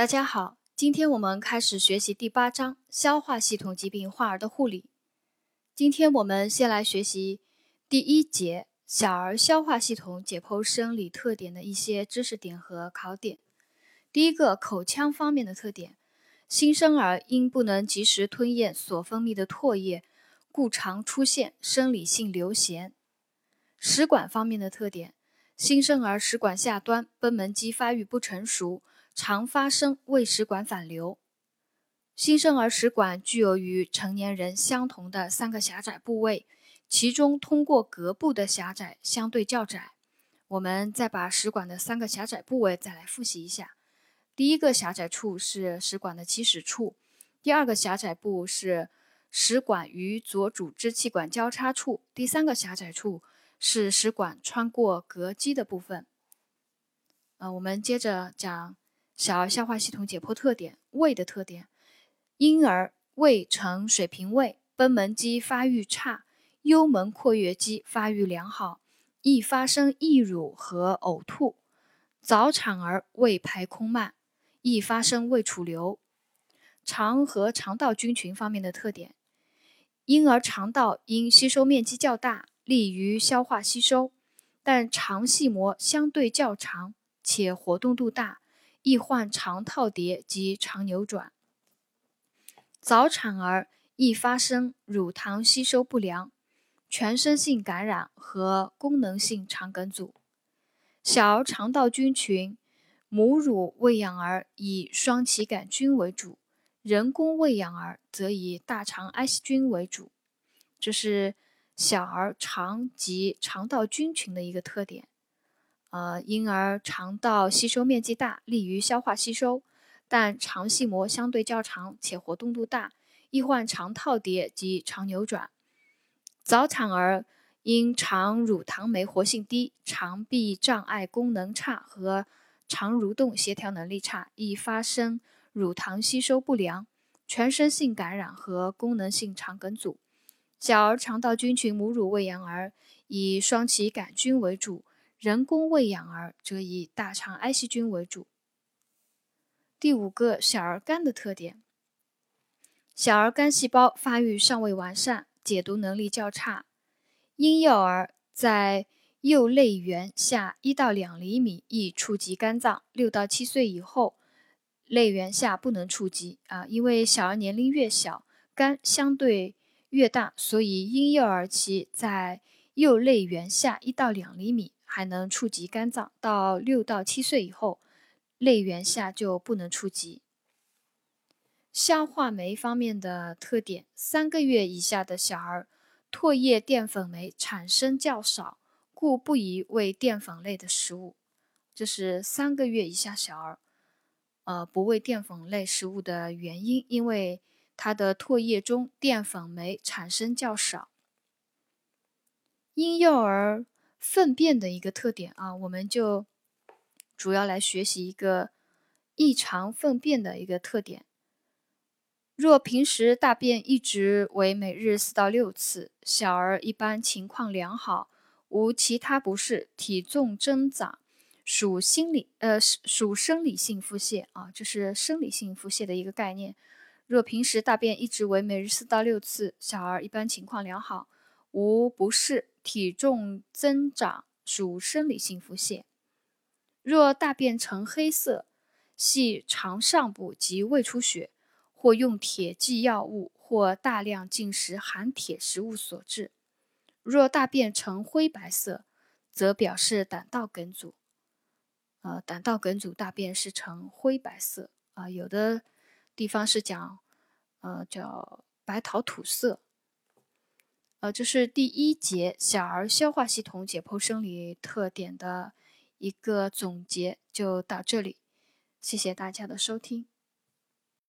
大家好，今天我们开始学习第八章消化系统疾病患儿的护理。今天我们先来学习第一节小儿消化系统解剖生理特点的一些知识点和考点。第一个口腔方面的特点，新生儿因不能及时吞咽所分泌的唾液，故常出现生理性流涎。食管方面的特点，新生儿食管下端贲门肌发育不成熟。常发生胃食管反流。新生儿食管具有与成年人相同的三个狭窄部位，其中通过膈部的狭窄相对较窄。我们再把食管的三个狭窄部位再来复习一下：第一个狭窄处是食管的起始处；第二个狭窄部是食管与左主支气管交叉处；第三个狭窄处是食管穿过膈肌的部分。呃，我们接着讲。小儿消化系统解剖特点：胃的特点，婴儿胃呈水平胃，贲门肌发育差，幽门括约肌发育良好，易发生溢乳和呕吐。早产儿胃排空慢，易发生胃储留。肠和肠道菌群方面的特点：婴儿肠道因吸收面积较大，利于消化吸收，但肠系膜相对较长且活动度大。易患肠套叠及肠扭转，早产儿易发生乳糖吸收不良、全身性感染和功能性肠梗阻。小儿肠道菌群，母乳喂养儿以双歧杆菌为主，人工喂养儿则以大肠埃希菌为主。这是小儿肠及肠道菌群的一个特点。呃，婴儿肠道吸收面积大，利于消化吸收，但肠系膜相对较长且活动度大，易患肠套叠及肠扭转。早产儿因肠乳糖酶活性低、肠壁障碍功能差和肠蠕动协调能力差，易发生乳糖吸收不良、全身性感染和功能性肠梗阻。小儿肠道菌群母乳喂养儿以双歧杆菌为主。人工喂养儿则以大肠埃希菌为主。第五个，小儿肝的特点：小儿肝细胞发育尚未完善，解毒能力较差。婴幼儿在右肋缘下一到两厘米易触及肝脏，六到七岁以后，肋缘下不能触及啊，因为小儿年龄越小，肝相对越大，所以婴幼儿期在右肋缘下一到两厘米。还能触及肝脏，到六到七岁以后，肋缘下就不能触及。消化酶方面的特点：三个月以下的小儿，唾液淀粉酶产生较少，故不宜喂淀粉类的食物。这是三个月以下小儿，呃，不喂淀粉类食物的原因，因为它的唾液中淀粉酶产生较少。婴幼儿。粪便的一个特点啊，我们就主要来学习一个异常粪便的一个特点。若平时大便一直为每日四到六次，小儿一般情况良好，无其他不适，体重增长，属心理呃属生理性腹泻啊，这是生理性腹泻的一个概念。若平时大便一直为每日四到六次，小儿一般情况良好，无不适。体重增长属生理性腹泻。若大便呈黑色，系肠上部及胃出血，或用铁剂药物或大量进食含铁食物所致。若大便呈灰白色，则表示胆道梗阻。呃，胆道梗阻大便是呈灰白色啊，有的地方是讲，呃，叫白桃土色。呃，这是第一节小儿消化系统解剖生理特点的一个总结，就到这里，谢谢大家的收听。